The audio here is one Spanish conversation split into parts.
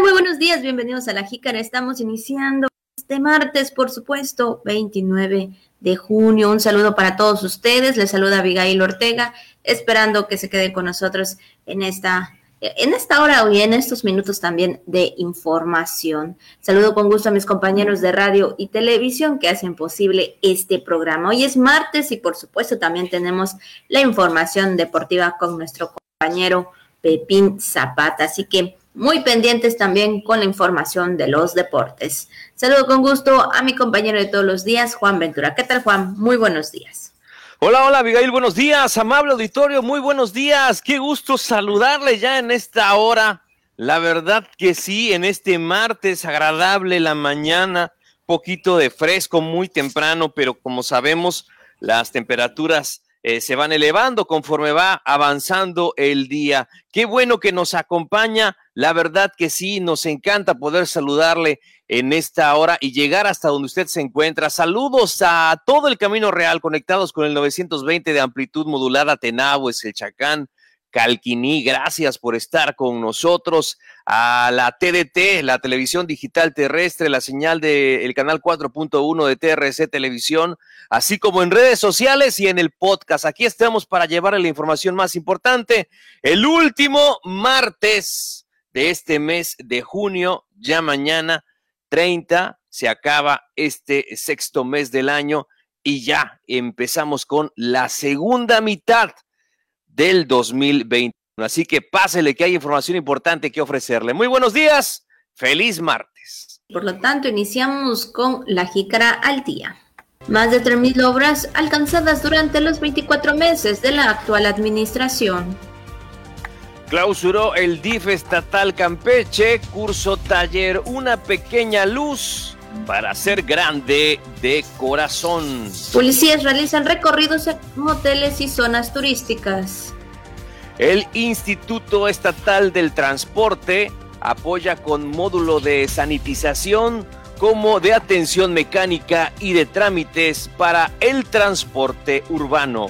Muy buenos días, bienvenidos a La Jícara. Estamos iniciando este martes, por supuesto, 29 de junio. Un saludo para todos ustedes. Les saluda Abigail Ortega, esperando que se queden con nosotros en esta en esta hora y en estos minutos también de información. Saludo con gusto a mis compañeros de radio y televisión que hacen posible este programa. Hoy es martes y por supuesto también tenemos la información deportiva con nuestro compañero Pepín Zapata. Así que muy pendientes también con la información de los deportes. Saludo con gusto a mi compañero de todos los días, Juan Ventura. ¿Qué tal, Juan? Muy buenos días. Hola, hola, Abigail, buenos días, amable auditorio, muy buenos días. Qué gusto saludarle ya en esta hora. La verdad que sí, en este martes agradable la mañana, poquito de fresco, muy temprano, pero como sabemos, las temperaturas eh, se van elevando conforme va avanzando el día. Qué bueno que nos acompaña. La verdad que sí, nos encanta poder saludarle en esta hora y llegar hasta donde usted se encuentra. Saludos a todo el Camino Real conectados con el 920 de amplitud modulada Tenabo, es el Chacán, Calquiní, gracias por estar con nosotros. A la TDT, la televisión digital terrestre, la señal del canal 4.1 de TRC Televisión, así como en redes sociales y en el podcast. Aquí estamos para llevarle la información más importante. El último martes de este mes de junio, ya mañana 30, se acaba este sexto mes del año y ya empezamos con la segunda mitad del 2021. Así que pásele que hay información importante que ofrecerle. Muy buenos días, feliz martes. Por lo tanto, iniciamos con la jícara al día. Más de 3.000 obras alcanzadas durante los 24 meses de la actual administración. Clausuró el DIF estatal Campeche, curso taller Una pequeña luz para ser grande de corazón. Policías realizan recorridos en moteles y zonas turísticas. El Instituto Estatal del Transporte apoya con módulo de sanitización como de atención mecánica y de trámites para el transporte urbano.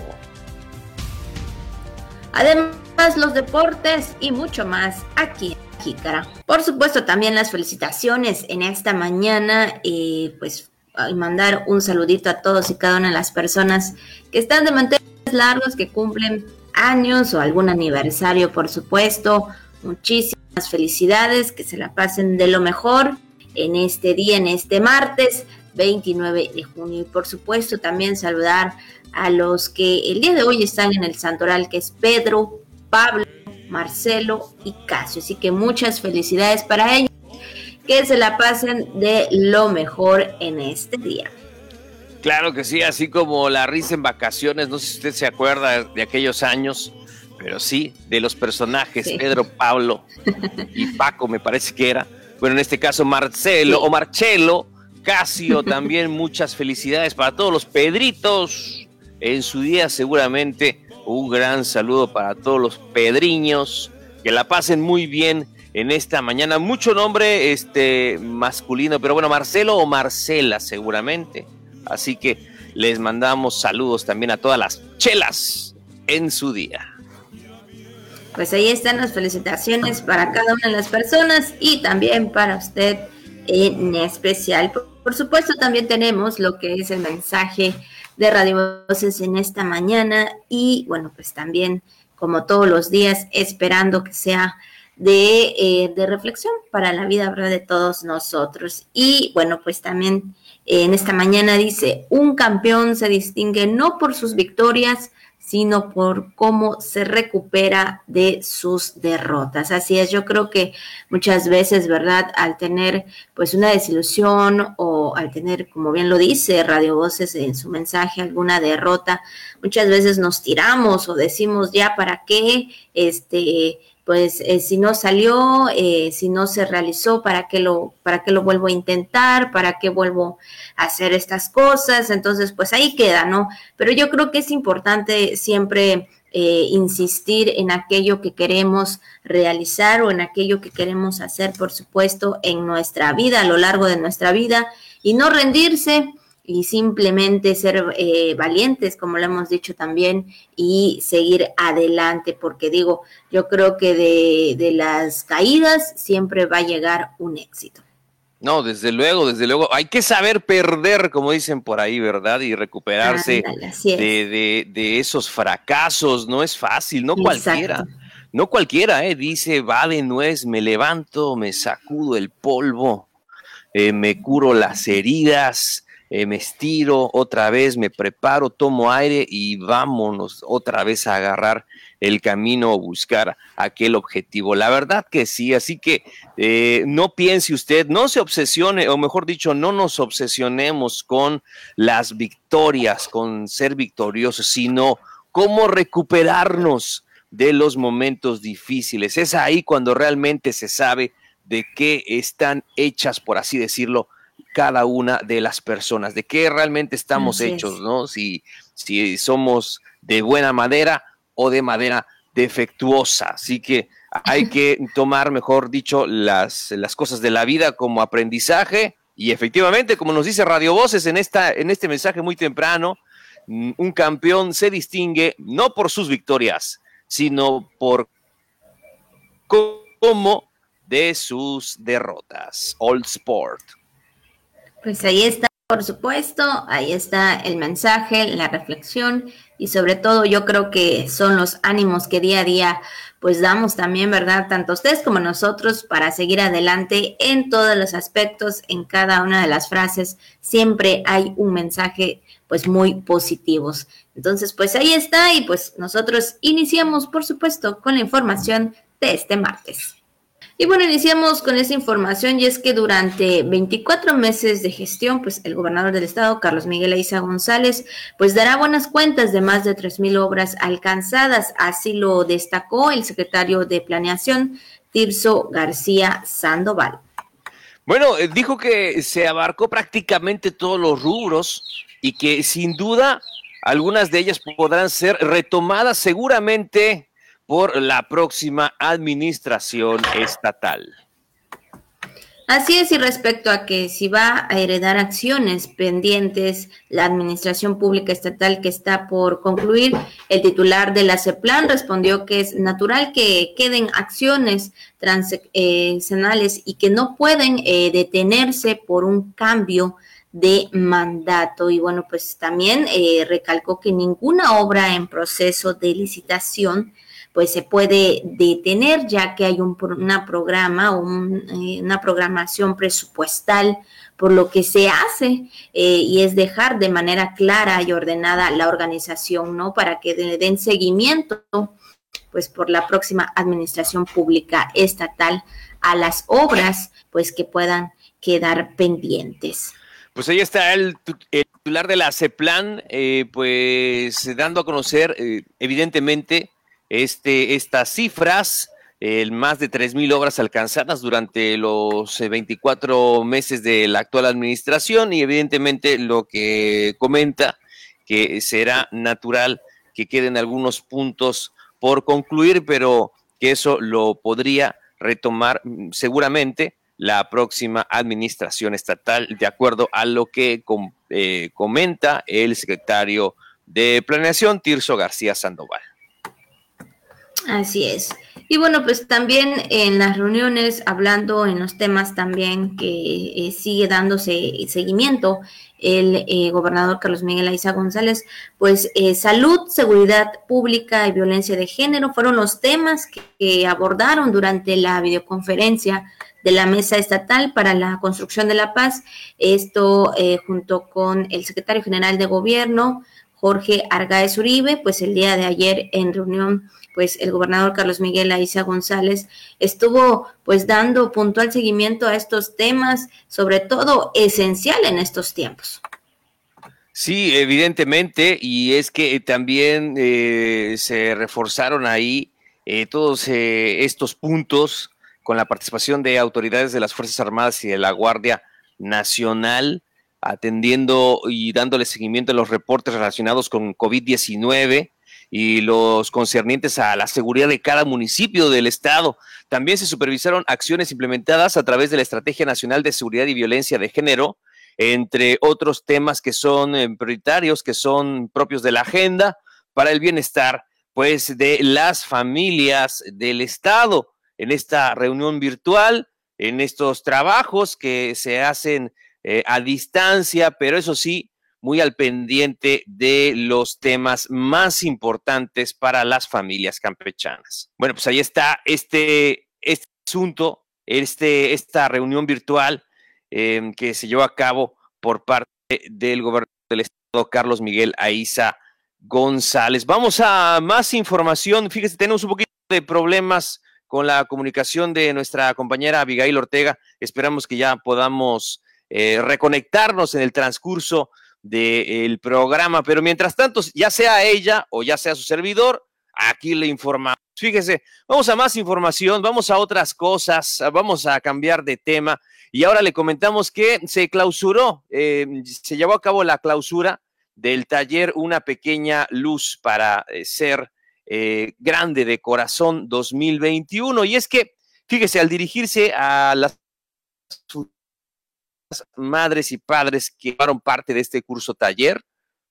Además, los deportes y mucho más aquí Jícara. Por supuesto, también las felicitaciones en esta mañana, eh, pues y mandar un saludito a todos y cada una de las personas que están de manteles largos, que cumplen años o algún aniversario, por supuesto. Muchísimas felicidades, que se la pasen de lo mejor en este día, en este martes 29 de junio. Y por supuesto también saludar a los que el día de hoy están en el santoral, que es Pedro, Pablo, Marcelo y Casio. Así que muchas felicidades para ellos. Que se la pasen de lo mejor en este día. Claro que sí, así como la risa en vacaciones, no sé si usted se acuerda de aquellos años, pero sí, de los personajes, Pedro, Pablo y Paco, me parece que era. Bueno, en este caso Marcelo o Marcelo, Casio, también muchas felicidades para todos los Pedritos en su día seguramente un gran saludo para todos los pedriños. Que la pasen muy bien en esta mañana. Mucho nombre este, masculino, pero bueno, Marcelo o Marcela seguramente. Así que les mandamos saludos también a todas las chelas en su día. Pues ahí están las felicitaciones para cada una de las personas y también para usted en especial. Por, supuesto, también tenemos lo que es el mensaje de Radio Voces en esta mañana y bueno, pues también como todos los días esperando que sea de, eh, de reflexión para la vida ¿verdad? de todos nosotros. Y bueno, pues también en esta mañana dice, un campeón se distingue no por sus victorias, sino por cómo se recupera de sus derrotas. Así es, yo creo que muchas veces, ¿verdad? Al tener pues una desilusión o al tener, como bien lo dice Radio Voces en su mensaje, alguna derrota, muchas veces nos tiramos o decimos ya para qué, este, pues eh, si no salió, eh, si no se realizó, ¿para qué, lo, ¿para qué lo vuelvo a intentar? ¿Para qué vuelvo a hacer estas cosas? Entonces, pues ahí queda, ¿no? Pero yo creo que es importante siempre eh, insistir en aquello que queremos realizar o en aquello que queremos hacer, por supuesto, en nuestra vida, a lo largo de nuestra vida, y no rendirse y simplemente ser eh, valientes, como lo hemos dicho también, y seguir adelante, porque digo, yo creo que de, de las caídas siempre va a llegar un éxito. No, desde luego, desde luego. Hay que saber perder, como dicen por ahí, ¿verdad? Y recuperarse de, de, esos fracasos. No es fácil, no cualquiera. No cualquiera, ¿eh? Dice, va de nuez, me levanto, me sacudo el polvo, eh, me curo las heridas, eh, me estiro otra vez, me preparo, tomo aire y vámonos otra vez a agarrar el camino o buscar aquel objetivo. La verdad que sí, así que eh, no piense usted, no se obsesione, o mejor dicho, no nos obsesionemos con las victorias, con ser victoriosos, sino cómo recuperarnos de los momentos difíciles. Es ahí cuando realmente se sabe de qué están hechas, por así decirlo, cada una de las personas, de qué realmente estamos hechos, ¿no? Si, si somos de buena madera o de madera defectuosa. Así que hay que tomar, mejor dicho, las, las cosas de la vida como aprendizaje y efectivamente, como nos dice Radio Voces en, esta, en este mensaje muy temprano, mm, un campeón se distingue no por sus victorias, sino por cómo de sus derrotas. Old Sport. Pues ahí está, por supuesto, ahí está el mensaje, la reflexión y sobre todo yo creo que son los ánimos que día a día pues damos también, ¿verdad? Tanto ustedes como nosotros para seguir adelante en todos los aspectos, en cada una de las frases, siempre hay un mensaje pues muy positivos. Entonces, pues ahí está y pues nosotros iniciamos, por supuesto, con la información de este martes. Y bueno, iniciamos con esa información y es que durante 24 meses de gestión, pues el gobernador del estado, Carlos Miguel Aiza González, pues dará buenas cuentas de más de 3.000 obras alcanzadas. Así lo destacó el secretario de Planeación, Tirso García Sandoval. Bueno, eh, dijo que se abarcó prácticamente todos los rubros y que sin duda algunas de ellas podrán ser retomadas seguramente por la próxima administración estatal. Así es, y respecto a que si va a heredar acciones pendientes la administración pública estatal que está por concluir, el titular de la CEPLAN respondió que es natural que queden acciones transicionales y que no pueden eh, detenerse por un cambio de mandato. Y bueno, pues también eh, recalcó que ninguna obra en proceso de licitación pues se puede detener ya que hay un una programa, eh, una programación presupuestal por lo que se hace eh, y es dejar de manera clara y ordenada la organización, ¿no? Para que den seguimiento, pues por la próxima administración pública estatal a las obras, pues que puedan quedar pendientes. Pues ahí está el, titular de la CEPLAN, eh, pues dando a conocer, evidentemente, este, estas cifras, el más de 3.000 obras alcanzadas durante los 24 eh, meses de la actual administración y evidentemente lo que comenta que será natural que queden algunos puntos por concluir, pero que eso lo podría retomar mm, seguramente la próxima administración estatal, de acuerdo a lo que eh, comenta el secretario de Planeación, Tirso García Sandoval. Así es. Y bueno, pues también en las reuniones, hablando en los temas también que eh, sigue dándose seguimiento, el eh, gobernador Carlos Miguel Aiza González, pues eh, salud, seguridad pública y violencia de género fueron los temas que, abordaron durante la videoconferencia de la Mesa Estatal para la Construcción de la Paz. Esto junto con el secretario general de Gobierno, Jorge Argaez Uribe, pues el día de ayer en reunión pues el gobernador Carlos Miguel Aiza González estuvo pues dando puntual seguimiento a estos temas, sobre todo esencial en estos tiempos. Sí, evidentemente, y es que también eh, se reforzaron ahí eh, todos eh, estos puntos con la participación de autoridades de las Fuerzas Armadas y de la Guardia Nacional, atendiendo y dándole seguimiento a los reportes relacionados con COVID-19 y los concernientes a la seguridad de cada municipio del estado. También se supervisaron acciones implementadas a través de la Estrategia Nacional de Seguridad y Violencia de Género entre otros temas que son eh, prioritarios, que son propios de la agenda para el bienestar, pues, de las familias del Estado en esta reunión virtual, en estos trabajos que se hacen eh, a distancia, pero eso sí, muy al pendiente de los temas más importantes para las familias campechanas. Bueno, pues ahí está este, este asunto, este, esta reunión virtual em, que se llevó a cabo por parte del gobernador del estado, Carlos Miguel Aiza González. Vamos a más información. Fíjese, tenemos un poquito de problemas con la comunicación de nuestra compañera Abigail Ortega. Esperamos que ya podamos eh, reconectarnos en el transcurso del programa, pero mientras tanto, ya sea ella o ya sea su servidor, aquí le informamos. Fíjese, vamos a más información, vamos a otras cosas, vamos a cambiar de tema. Y ahora le comentamos que se clausuró, eh, se llevó a cabo la clausura del taller Una pequeña luz para eh, ser eh, grande de corazón 2021 y es que, fíjese, al dirigirse a las madres y padres que fueron parte de este curso taller,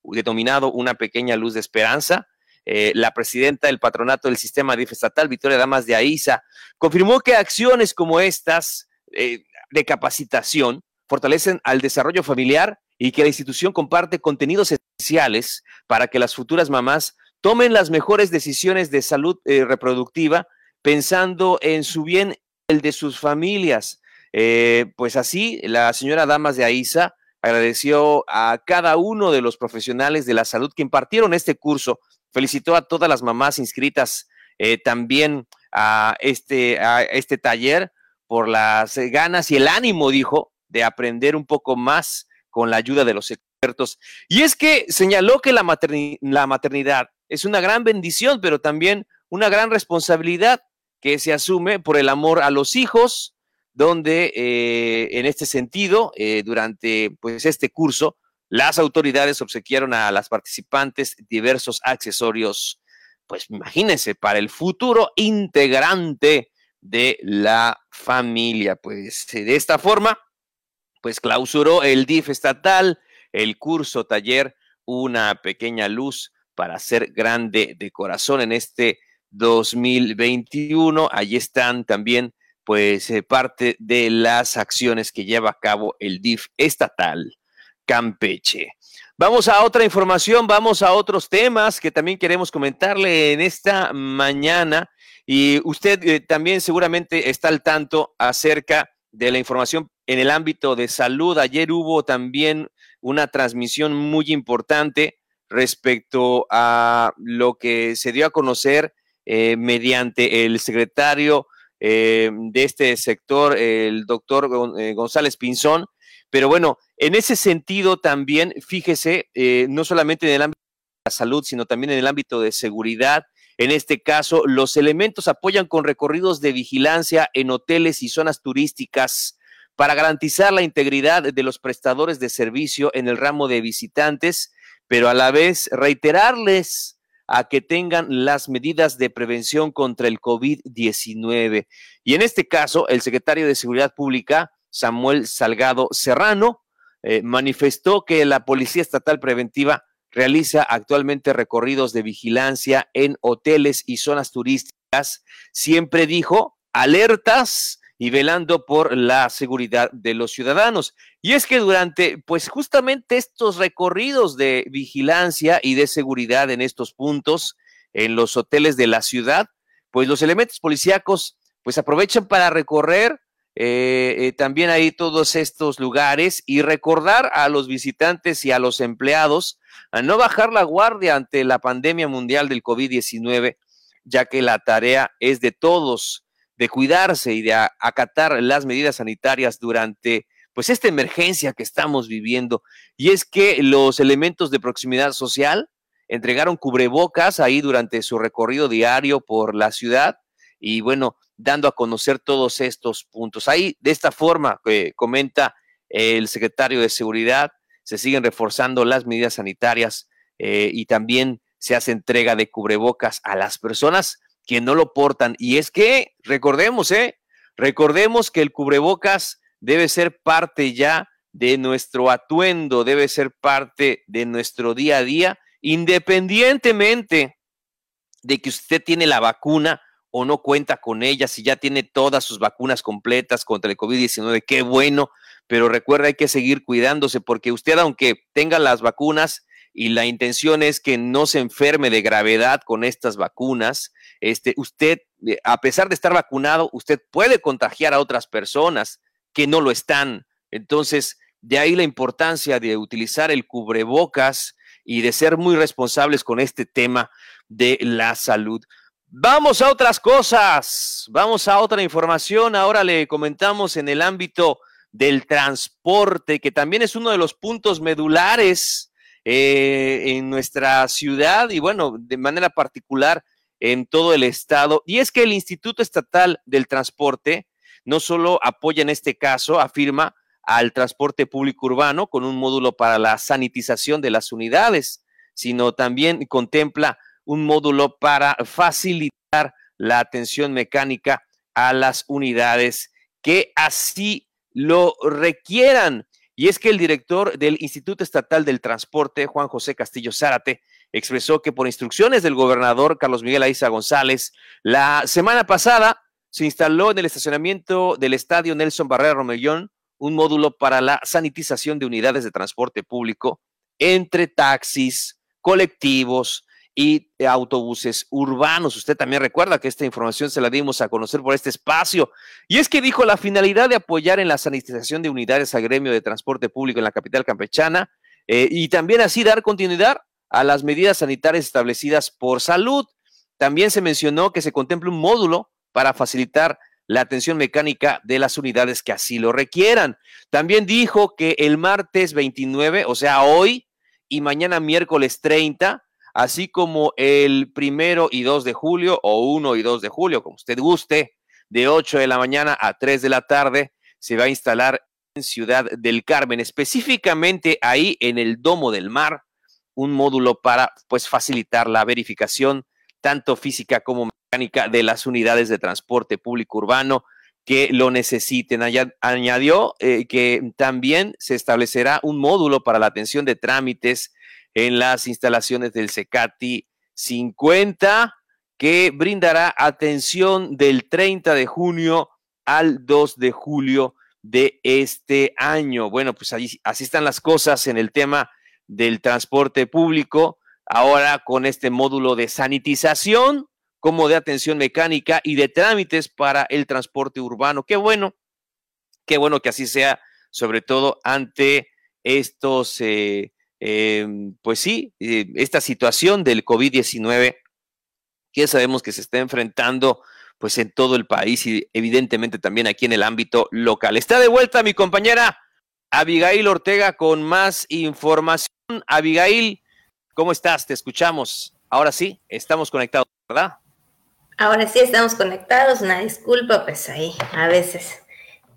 denominado Una pequeña luz de esperanza. Eh, la presidenta del patronato del sistema DIF estatal, Victoria Damas de Aiza, confirmó que acciones como estas eh, de capacitación fortalecen al desarrollo familiar y que la institución comparte contenidos esenciales para que las futuras mamás tomen las mejores decisiones de salud eh, reproductiva pensando en su bien, el de sus familias. Eh, pues así, la señora Damas de Aiza agradeció a cada uno de los profesionales de la salud que impartieron este curso, felicitó a todas las mamás inscritas eh, también a este, a este taller por las ganas y el ánimo, dijo, de aprender un poco más con la ayuda de los expertos. Y es que señaló que la, la maternidad es una gran bendición, pero también una gran responsabilidad que se asume por el amor a los hijos, donde eh, en este sentido, eh, durante pues, este curso, las autoridades obsequiaron a las participantes diversos accesorios, pues imagínense, para el futuro integrante de la familia. Pues de esta forma, pues clausuró el DIF estatal, el curso taller, una pequeña luz para ser grande de corazón en este 2021. Allí están también pues eh, parte de las acciones que lleva a cabo el DIF estatal Campeche. Vamos a otra información, vamos a otros temas que también queremos comentarle en esta mañana y usted eh, también seguramente está al tanto acerca de la información en el ámbito de salud. Ayer hubo también una transmisión muy importante respecto a lo que se dio a conocer eh, mediante el secretario eh, de este sector, el doctor eh, González Pinzón. Pero bueno, en ese sentido también, fíjese, eh, no solamente en el ámbito de la salud, sino también en el ámbito de seguridad. En este caso, los elementos apoyan con recorridos de vigilancia en hoteles y zonas turísticas para garantizar la integridad de los prestadores de servicio en el ramo de visitantes, pero a la vez reiterarles a que tengan las medidas de prevención contra el COVID-19. Y en este caso, el secretario de Seguridad Pública, Samuel Salgado Serrano, eh, manifestó que la Policía Estatal Preventiva realiza actualmente recorridos de vigilancia en hoteles y zonas turísticas. Siempre dijo, alertas y velando por la seguridad de los ciudadanos. Y es que durante, pues justamente estos recorridos de vigilancia y de seguridad en estos puntos, en los hoteles de la ciudad, pues los elementos policíacos, pues aprovechan para recorrer eh, eh, también ahí todos estos lugares y recordar a los visitantes y a los empleados a no bajar la guardia ante la pandemia mundial del COVID-19, ya que la tarea es de todos de cuidarse y de acatar las medidas sanitarias durante pues esta emergencia que estamos viviendo. Y es que los elementos de proximidad social entregaron cubrebocas ahí durante su recorrido diario por la ciudad y bueno, dando a conocer todos estos puntos. Ahí, de esta forma, que comenta el secretario de Seguridad, se siguen reforzando las medidas sanitarias eh, y también se hace entrega de cubrebocas a las personas que no lo portan. Y es que, recordemos, ¿eh? Recordemos que el cubrebocas debe ser parte ya de nuestro atuendo, debe ser parte de nuestro día a día, independientemente de que usted tiene la vacuna o no cuenta con ella, si ya tiene todas sus vacunas completas contra el COVID-19, qué bueno, pero recuerda, hay que seguir cuidándose porque usted, aunque tenga las vacunas y la intención es que no se enferme de gravedad con estas vacunas, este, usted, eh, a pesar de estar vacunado, usted puede contagiar a otras personas que no lo están. Entonces, de ahí la importancia de utilizar el cubrebocas y de ser muy responsables con este tema de la salud. Vamos a otras cosas, vamos a otra información. Ahora le comentamos en el ámbito del transporte, que también es uno de los puntos medulares eh, en nuestra ciudad y bueno, de manera particular en todo el estado. Y es que el Instituto Estatal del Transporte no solo apoya en este caso, afirma, al transporte público urbano con un módulo para la sanitización de las unidades, sino también contempla un módulo para facilitar la atención mecánica a las unidades que así lo requieran. Y es que el director del Instituto Estatal del Transporte, Juan José Castillo Zárate, expresó que por instrucciones del gobernador Carlos Miguel Aiza González, la semana pasada se instaló en el estacionamiento del estadio Nelson Barrera Romellón un módulo para la sanitización de unidades de transporte público entre taxis, colectivos, y autobuses urbanos. Usted también recuerda que esta información se la dimos a conocer por este espacio. Y es que dijo la finalidad de apoyar en la sanitización de unidades a gremio de transporte público en la capital campechana eh, y también así dar continuidad a las medidas sanitarias establecidas por salud. También se mencionó que se contempla un módulo para facilitar la atención mecánica de las unidades que así lo requieran. También dijo que el martes 29, o sea, hoy y mañana miércoles 30, así como el primero y 2 de julio o 1 y 2 de julio, como usted guste, de 8 de la mañana a 3 de la tarde, se va a instalar en Ciudad del Carmen, específicamente ahí en el Domo del Mar, un módulo para pues facilitar la verificación tanto física como mecánica de las unidades de transporte público urbano que lo necesiten. Añadió eh, que también se establecerá un módulo para la atención de trámites en las instalaciones del Secati 50, que brindará atención del 30 de junio al 2 de julio de este año. Bueno, pues así están las cosas en el tema del transporte público, ahora con este módulo de sanitización como de atención mecánica y de trámites para el transporte urbano. Qué bueno, qué bueno que así sea, sobre todo ante estos eh, Em, pues sí, eh, esta situación del COVID-19 que sabemos que se está enfrentando pues en todo el país y evidentemente también aquí en el ámbito local. Está de vuelta mi compañera Abigail Ortega con más información. Abigail, ¿cómo estás? Te escuchamos. Ahora sí, estamos conectados, ¿verdad? Ahora sí estamos conectados, una disculpa, pues ahí a veces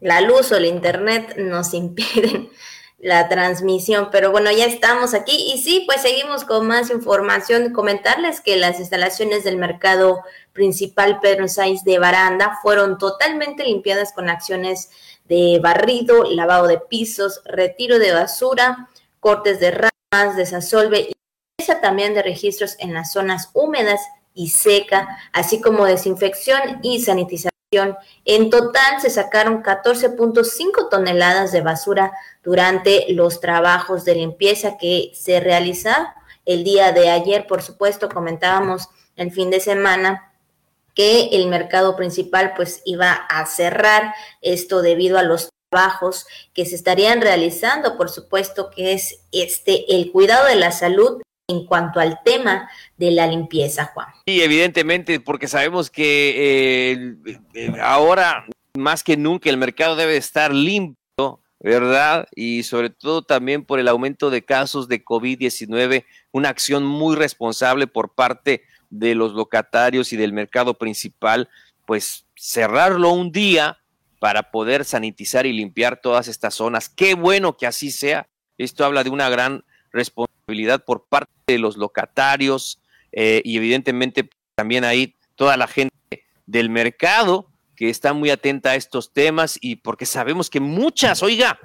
la luz o el internet nos impiden la transmisión. Pero bueno, ya estamos aquí y sí, pues seguimos con más información. Comentarles que las instalaciones del mercado principal Pedro Sáenz de Baranda fueron totalmente limpiadas con acciones de barrido, lavado de pisos, retiro de basura, cortes de ramas, desasolve y también de registros en las zonas húmedas y seca, así como desinfección y sanitización en total se sacaron 14.5 toneladas de basura durante los trabajos de limpieza que se realizaron el día de ayer. Por supuesto, comentábamos el fin de semana que el mercado principal pues iba a cerrar esto debido a los trabajos que se estarían realizando, por supuesto que es este el cuidado de la salud en cuanto al tema de la limpieza, Juan. Y evidentemente, porque sabemos que eh, ahora más que nunca el mercado debe estar limpio, ¿verdad? Y sobre todo también por el aumento de casos de COVID-19, una acción muy responsable por parte de los locatarios y del mercado principal, pues cerrarlo un día para poder sanitizar y limpiar todas estas zonas. Qué bueno que así sea. Esto habla de una gran responsabilidad por parte de los locatarios eh, y evidentemente también ahí toda la gente del mercado que está muy atenta a estos temas y porque sabemos que muchas, oiga,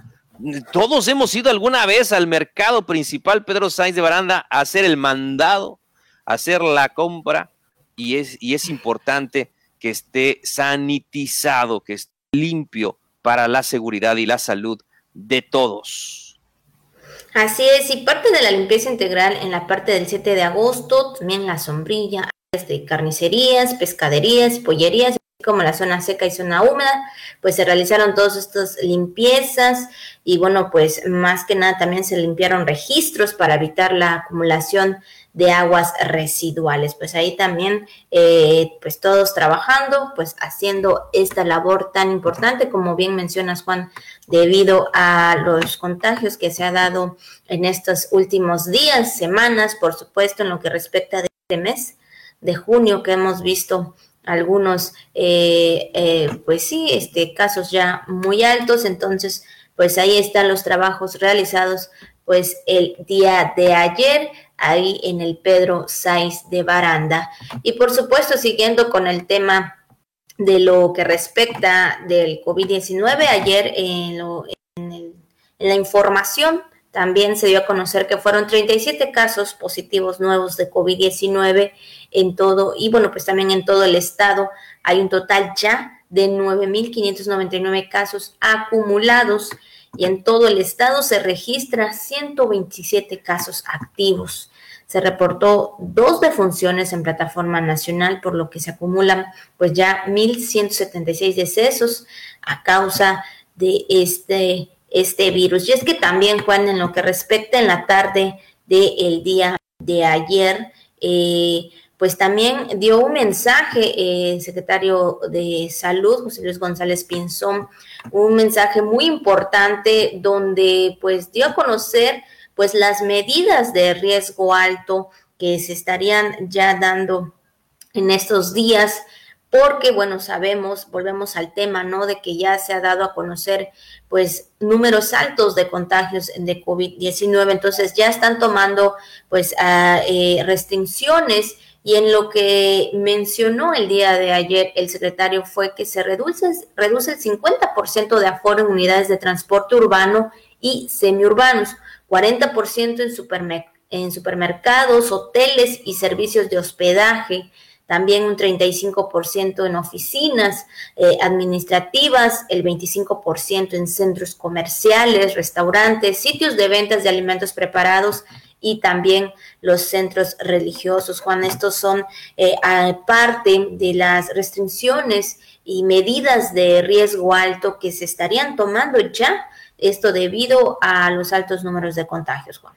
todos hemos ido alguna vez al mercado principal Pedro Sainz de Baranda a hacer el mandado, a hacer la compra y es, y es importante que esté sanitizado, que esté limpio para la seguridad y la salud de todos. Así es, y parte de la limpieza integral en la parte del 7 de agosto, también la sombrilla, de carnicerías, pescaderías, pollerías, como la zona seca y zona húmeda, pues se realizaron todas estas limpiezas y bueno, pues más que nada también se limpiaron registros para evitar la acumulación de aguas residuales. Pues ahí también, eh, pues todos trabajando, pues haciendo esta labor tan importante, como bien mencionas, Juan, debido a los contagios que se ha dado en estos últimos días, semanas, por supuesto, en lo que respecta de este mes de junio, que hemos visto algunos, eh, eh, pues sí, este, casos ya muy altos, entonces, pues ahí están los trabajos realizados, pues el día de ayer ahí en el Pedro Saiz de Baranda. Y por supuesto, siguiendo con el tema de lo que respecta del COVID-19, ayer en, en, la información también se dio a conocer que fueron 37 casos positivos nuevos de COVID-19 en todo, y bueno, pues también en todo el estado hay un total ya de 9.599 casos acumulados y en todo el estado se registra 127 casos activos. Se reportó dos defunciones en plataforma nacional, por lo que se acumulan pues ya 1.176 decesos a causa de este, este virus. Y es que también, Juan, en lo que respecta en la tarde del día de ayer, eh, pues también dio un mensaje el secretario de Salud, José Luis González Pinzón, un mensaje muy importante donde pues dio a conocer pues las medidas de riesgo alto que se estarían ya dando en estos días porque bueno, sabemos, volvemos al tema, ¿no? De que ya se ha dado a conocer pues números altos de contagios de COVID-19, entonces ya están tomando pues eh, restricciones y en lo que mencionó el día de ayer el secretario fue que se reduce, reduce el 50% de aforo en unidades de transporte urbano y semiurbanos, 40% en, en supermercados, hoteles y servicios de hospedaje, también un 35% en oficinas eh, administrativas, el 25% en centros comerciales, restaurantes, sitios de ventas de alimentos preparados y también los centros religiosos. Juan, estos son eh, parte de las restricciones y medidas de riesgo alto que se estarían tomando ya, esto debido a los altos números de contagios, Juan.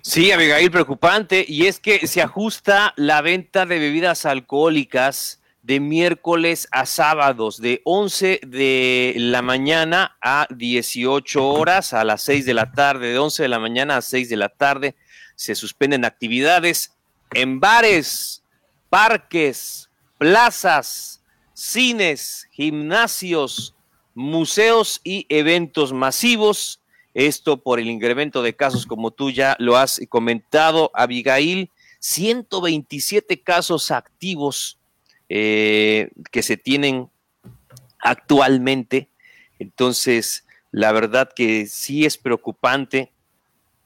Sí, Abigail, preocupante, y es que se ajusta la venta de bebidas alcohólicas de miércoles a sábados, de 11 de la mañana a 18 horas, a las 6 de la tarde, de 11 de la mañana a 6 de la tarde se suspenden actividades en bares, parques, plazas, cines, gimnasios, museos y eventos masivos. Esto por el incremento de casos, como tú ya lo has comentado, Abigail, 127 casos activos eh, que se tienen actualmente. Entonces, la verdad que sí es preocupante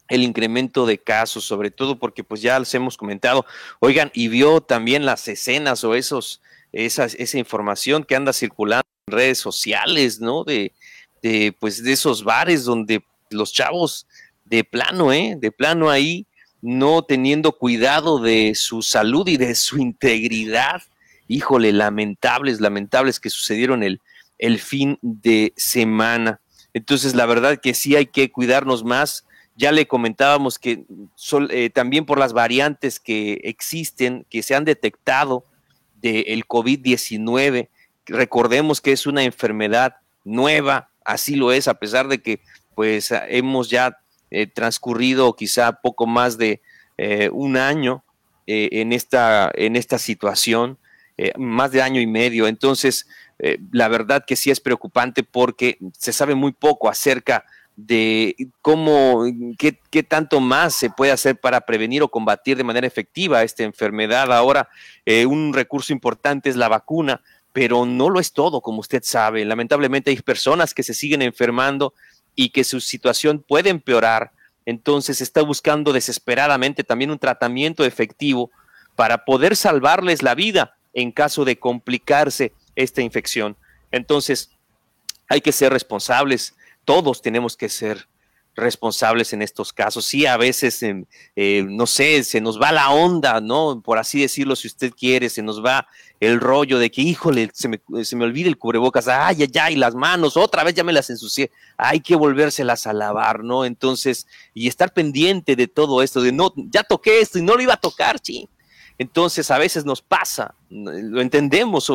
el incremento de casos, sobre todo porque pues ya les hemos comentado, oigan, y vio también las escenas o esos, esa, esa información que anda circulando en redes sociales, ¿no? De, de, pues de esos bares donde los chavos de plano, ¿eh? De plano ahí, no teniendo cuidado de su salud y de su integridad. Híjole, lamentables, lamentables que sucedieron el, el fin de semana. Entonces, la verdad que sí hay que cuidarnos más ya le comentábamos que eh, también por las variantes que existen, que se han detectado del COVID-19, recordemos que es una enfermedad nueva, así lo es, a pesar de que pues hemos ya eh, transcurrido quizá poco más de eh, un año en, esta, en esta situación, más de año y medio. Entonces, la verdad que sí es preocupante porque se sabe muy poco acerca de cómo, qué, tanto más se puede hacer para prevenir o combatir de manera efectiva esta enfermedad. Ahora, eh, un recurso importante es la vacuna, pero no lo es todo, como usted sabe. Lamentablemente hay personas que se siguen enfermando y que su situación puede empeorar, entonces está buscando desesperadamente también un tratamiento efectivo para poder salvarles la vida en caso de complicarse esta infección. Entonces, hay que ser responsables, todos tenemos que ser responsables en estos casos. Sí, a veces, em, eh, no sé, se nos va la onda, ¿no? Por así decirlo, si usted quiere, se nos va el rollo de que, híjole, se me, se me olvida el cubrebocas, ay, ay, ay, las manos, otra vez ya me las ensucié, hay que volvérselas a lavar, ¿no? Entonces, y estar pendiente de todo esto, de no, ya toqué esto y no lo iba a tocar, sí. Entonces, a veces nos pasa, lo entendemos,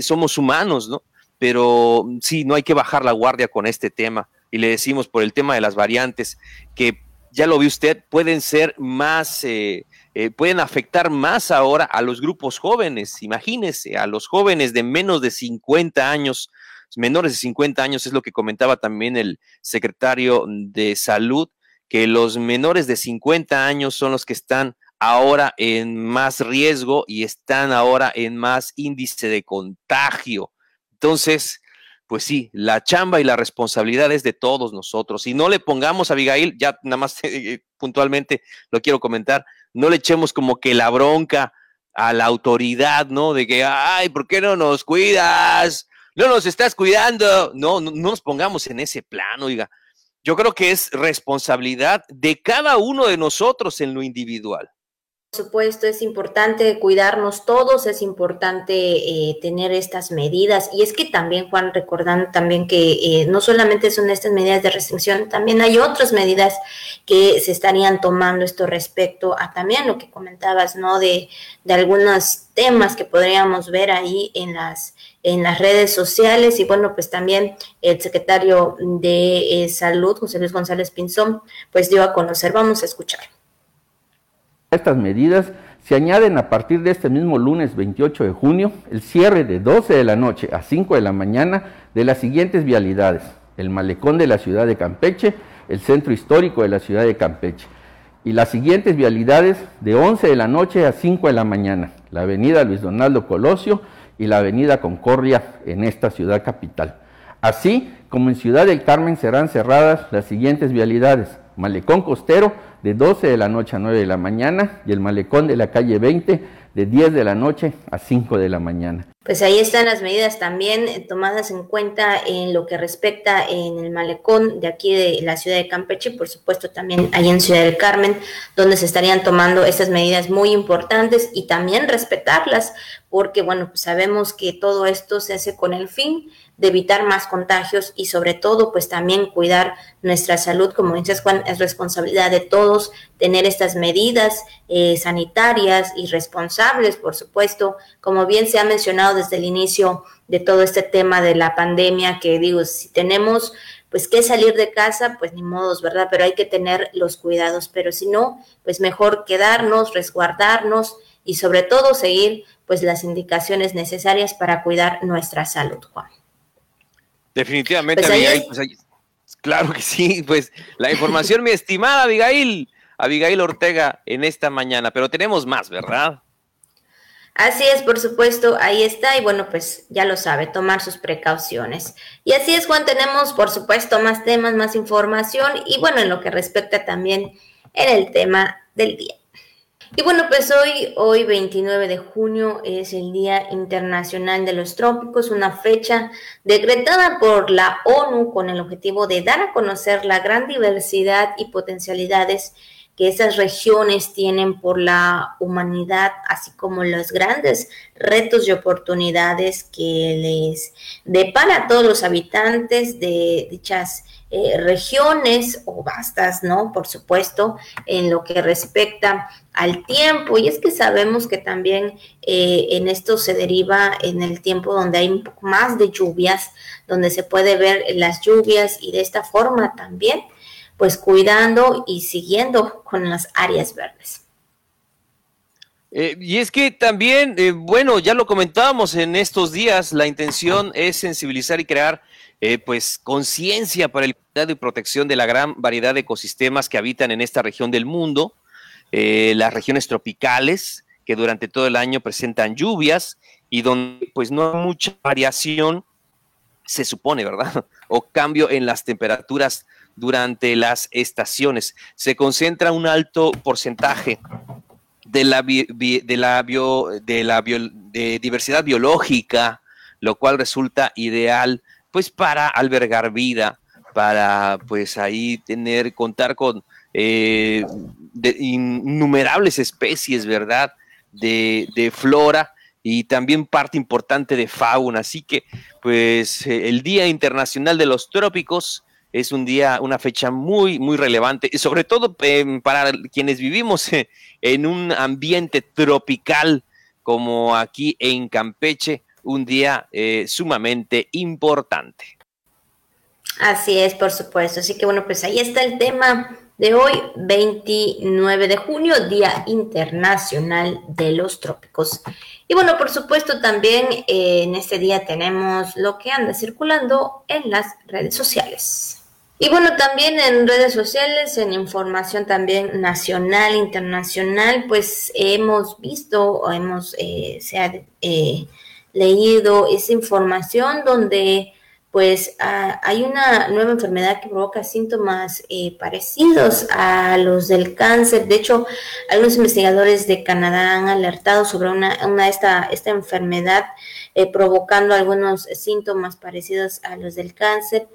somos humanos, ¿no? Pero sí, no hay que bajar la guardia con este tema y le decimos por el tema de las variantes, que ya lo vi usted, pueden ser más, eh, eh, pueden afectar más ahora a los grupos jóvenes. Imagínese, a los jóvenes de menos de 50 años, menores de 50 años, es lo que comentaba también el secretario de Salud, que los menores de 50 años son los que están ahora en más riesgo y están ahora en más índice de contagio. Entonces, pues sí, la chamba y la responsabilidad es de todos nosotros. Y no le pongamos a Abigail, ya nada más eh, puntualmente lo quiero comentar, no le echemos como que la bronca a la autoridad, ¿no? De que, ay, ¿por qué no nos cuidas? No nos estás cuidando. No, no, no nos pongamos en ese plano, oiga. Yo creo que es responsabilidad de cada uno de nosotros en lo individual. Supuesto, es importante cuidarnos todos, es importante eh, tener estas medidas. Y es que también, Juan, recordando también que eh, no solamente son estas medidas de restricción, también hay otras medidas que se estarían tomando esto respecto a también lo que comentabas, ¿no? De, de algunos temas que podríamos ver ahí en las, en las redes sociales. Y bueno, pues también el secretario de eh, Salud, José Luis González Pinzón, pues dio a conocer. Vamos a escuchar. Estas medidas se añaden a partir de este mismo lunes 28 de junio el cierre de 12 de la noche a 5 de la mañana de las siguientes vialidades. El malecón de la ciudad de Campeche, el centro histórico de la ciudad de Campeche. Y las siguientes vialidades de 11 de la noche a 5 de la mañana. La avenida Luis Donaldo Colosio y la avenida Concordia en esta ciudad capital. Así como en Ciudad del Carmen serán cerradas las siguientes vialidades. Malecón Costero de 12 de la noche a 9 de la mañana y el malecón de la calle 20 de 10 de la noche a 5 de la mañana. Pues ahí están las medidas también eh, tomadas en cuenta en lo que respecta en el malecón de aquí de la ciudad de Campeche, por supuesto también ahí en Ciudad del Carmen, donde se estarían tomando estas medidas muy importantes y también respetarlas, porque bueno, pues sabemos que todo esto se hace con el fin de evitar más contagios y sobre todo pues también cuidar nuestra salud, como dices Juan, es responsabilidad de todos tener estas medidas eh, sanitarias y responsables, por supuesto, como bien se ha mencionado desde el inicio de todo este tema de la pandemia, que digo, si tenemos pues que salir de casa, pues ni modos, ¿verdad? Pero hay que tener los cuidados, pero si no, pues mejor quedarnos, resguardarnos y sobre todo seguir pues las indicaciones necesarias para cuidar nuestra salud, Juan. Definitivamente, pues Abigail, pues claro que sí, pues la información, mi estimada Abigail, Abigail Ortega en esta mañana, pero tenemos más, ¿verdad? Así es, por supuesto, ahí está y bueno, pues ya lo sabe, tomar sus precauciones. Y así es, Juan, tenemos por supuesto más temas, más información y bueno, en lo que respecta también en el tema del día. Y bueno, pues hoy, hoy 29 de junio es el Día Internacional de los Trópicos, una fecha decretada por la ONU con el objetivo de dar a conocer la gran diversidad y potencialidades que esas regiones tienen por la humanidad, así como los grandes retos y oportunidades que les depara a todos los habitantes de dichas eh, regiones o vastas, ¿no? Por supuesto, en lo que respecta al tiempo. Y es que sabemos que también eh, en esto se deriva en el tiempo donde hay más de lluvias, donde se puede ver las lluvias y de esta forma también, pues cuidando y siguiendo con las áreas verdes. Eh, y es que también, bueno, ya lo comentábamos en estos días, la intención es sensibilizar y crear eh, pues conciencia para el cuidado y protección de la gran variedad de ecosistemas que habitan en esta región del mundo, eh, las regiones tropicales que durante todo el año presentan lluvias y donde pues no hay mucha variación se supone, ¿verdad? O cambio en las temperaturas durante las estaciones. Se concentra un alto porcentaje de la, de la, de la de diversidad biológica, lo cual resulta ideal pues para albergar vida, para pues ahí tener, contar con eh, innumerables especies, ¿verdad? De, de, flora y también parte importante de fauna. Así que pues el Día Internacional de los Trópicos es un día, una fecha muy, muy relevante, y sobre todo em, para quienes vivimos en un ambiente tropical como aquí en Campeche, un día eh, sumamente importante. Así es, por supuesto. Así que bueno, pues ahí está el tema de hoy, 29 de junio, Día Internacional de los Trópicos. Y bueno, por supuesto también eh, en este día tenemos lo que anda circulando en las redes sociales. Y bueno, también en redes sociales, en información también nacional, internacional, pues hemos visto o hemos, eh, se ha eh, leído esa información donde pues hay una nueva enfermedad que provoca síntomas eh, parecidos a los del cáncer. De hecho, algunos investigadores de Canadá han alertado sobre una, una esta, esta enfermedad provocando algunos síntomas parecidos a los del cáncer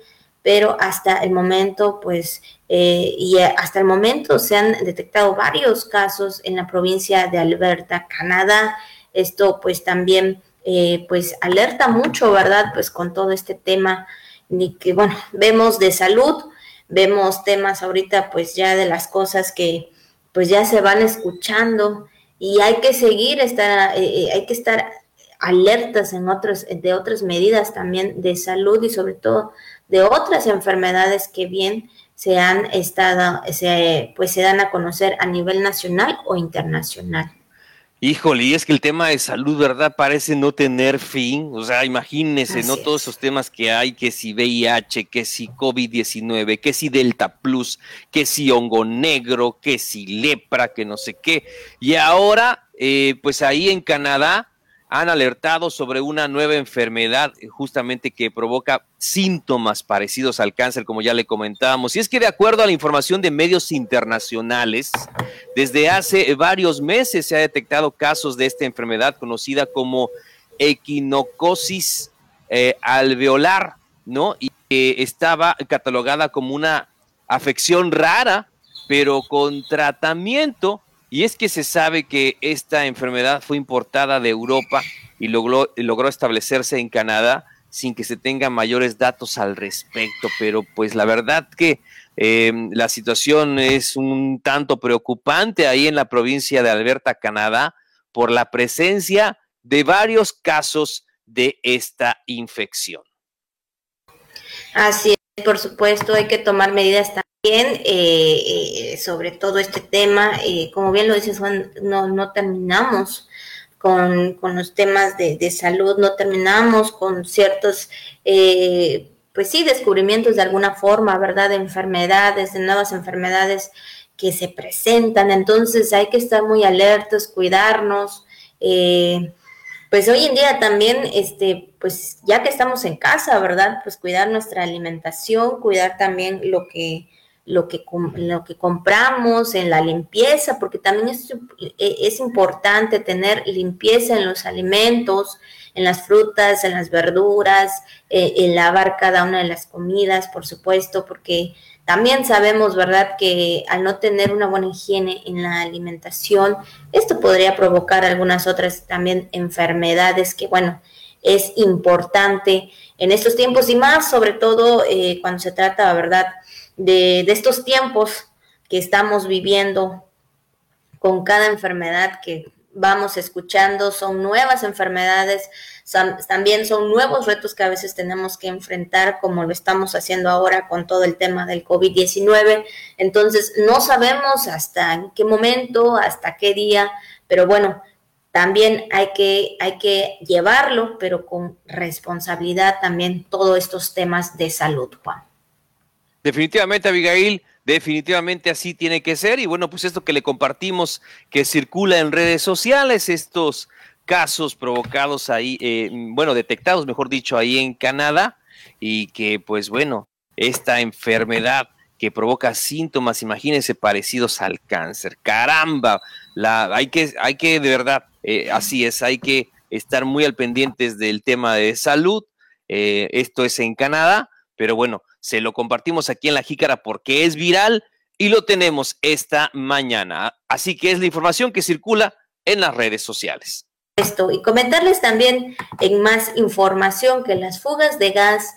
pero hasta el momento, pues, eh, y hasta el momento se han detectado varios casos en la provincia de Alberta, Canadá. Esto, pues, también, eh, pues, alerta mucho, ¿verdad? Pues, con todo este tema, y que, bueno, vemos de salud, vemos temas ahorita, pues, ya de las cosas que, pues, ya se van escuchando y hay que seguir, estar, eh, hay que estar alertas en otros, de otras medidas también de salud y sobre todo de otras enfermedades que bien se han estado, se, pues se dan a conocer a nivel nacional o internacional. Híjole, y es que el tema de salud, ¿verdad? Parece no tener fin. O sea, imagínense, ¿no? Todos esos temas que hay, que si VIH, que si COVID-19, que si Delta Plus, que si hongo negro, que si lepra, que no sé qué. Y ahora, eh, pues ahí en Canadá, han alertado sobre una nueva enfermedad eh, justamente que provoca síntomas parecidos al cáncer, como ya le comentábamos. Y es que de acuerdo a la información de medios internacionales, desde hace varios meses se ha detectado casos de esta enfermedad conocida como equinocosis eh, alveolar, ¿no? Y que estaba catalogada como una afección rara, pero con tratamiento y es que se sabe que esta enfermedad fue importada de Europa y logró, logró establecerse en Canadá sin que se tengan mayores datos al respecto. Pero pues la verdad que em, la situación es un tanto preocupante ahí en la provincia de Alberta, Canadá, por la presencia de varios casos de esta infección. Así es, por supuesto, hay que tomar medidas eh, eh, sobre todo este tema, eh, como bien lo dices Juan, no, no terminamos con, los temas de, salud, no terminamos con ciertos, pues sí, descubrimientos de alguna forma, ¿verdad? De enfermedades, de nuevas enfermedades que se presentan, entonces hay que estar muy alertos, cuidarnos. pues hoy en día también, este, pues ya que estamos en casa, ¿verdad? Pues cuidar nuestra alimentación, cuidar también lo que, lo que, lo que compramos, en la limpieza, porque también es, e, es, importante tener limpieza en los alimentos, en las frutas, en las verduras, eh, en lavar cada una de las comidas, por supuesto, porque también sabemos, ¿verdad?, que al no tener una buena higiene en la alimentación, esto podría provocar algunas otras también enfermedades que, bueno, es importante en estos tiempos y más, sobre todo eh, cuando se trata, ¿verdad?, de, estos tiempos que estamos viviendo con cada enfermedad que vamos escuchando, son nuevas enfermedades, también son nuevos retos que a veces tenemos que enfrentar, como lo estamos haciendo ahora con todo el tema del COVID-19. Entonces, no sabemos hasta en qué momento, hasta qué día, pero bueno, también hay que, hay que llevarlo, pero con responsabilidad también todos estos temas de salud, Juan. Definitivamente, Abigail, definitivamente así tiene que ser. Y bueno, pues esto que le compartimos, que circula en redes sociales, estos casos provocados ahí, eh, bueno, detectados, mejor dicho, ahí en Canadá, y que pues bueno, esta enfermedad que provoca síntomas, imagínense, parecidos al cáncer. Caramba, la, hay, que, hay que, de verdad, eh, así es, hay que estar muy al pendientes del tema de salud. Eh, esto es en Canadá, pero bueno, se lo compartimos aquí en la jícara porque es viral y lo tenemos esta mañana. Así que es la información que circula en las redes sociales. Esto y comentarles también en más información que las fugas de gas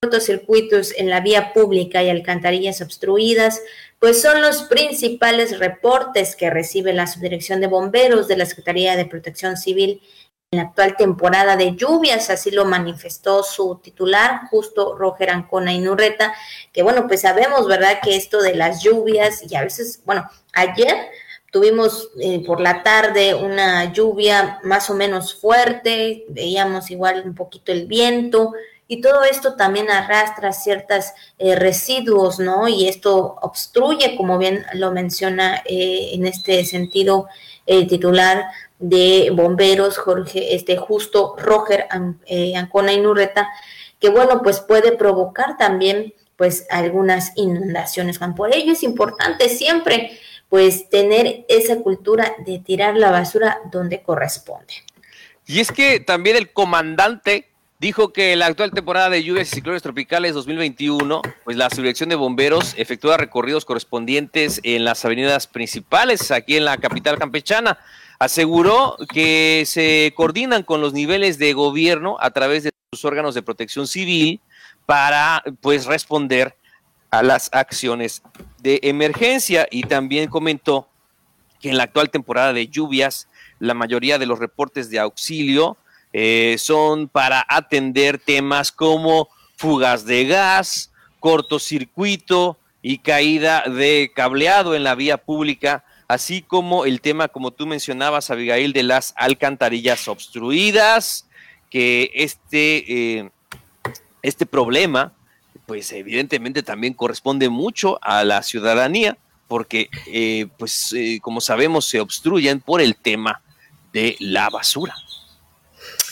cortocircuitos en la vía pública y alcantarillas obstruidas, pues son los principales reportes que recibe la Subdirección de Bomberos de la Secretaría de Protección Civil la actual temporada de lluvias, así lo manifestó su titular, justo Roger Ancona Inurreta, que bueno, pues sabemos, ¿verdad?, que esto de las lluvias y a veces, bueno, ayer tuvimos eh, por la tarde una lluvia más o menos fuerte, veíamos igual un poquito el viento, y todo esto también arrastra ciertos eh, residuos, ¿no? Y esto obstruye, como bien lo menciona eh, en este sentido el titular de bomberos, Jorge, este justo Roger eh, Ancona Inurreta, que bueno, pues puede provocar también pues algunas inundaciones. Por ello es importante siempre pues tener esa cultura de tirar la basura donde corresponde. Y es que también el comandante dijo que la actual temporada de lluvias y ciclones tropicales 2021, pues la subdirección de bomberos efectúa recorridos correspondientes en las avenidas principales aquí en la capital campechana. Aseguró que se coordinan con los niveles de gobierno a través de sus órganos de protección civil para pues responder a las acciones de emergencia. Y también comentó que en la actual temporada de lluvias la mayoría de los reportes de auxilio eh, son para atender temas como fugas de gas, cortocircuito y caída de cableado en la vía pública, así como el tema, como tú mencionabas, Abigail, de las alcantarillas obstruidas, que este, eh, este problema, pues evidentemente también corresponde mucho a la ciudadanía, porque, eh, pues como sabemos, se obstruyen por el tema de la basura.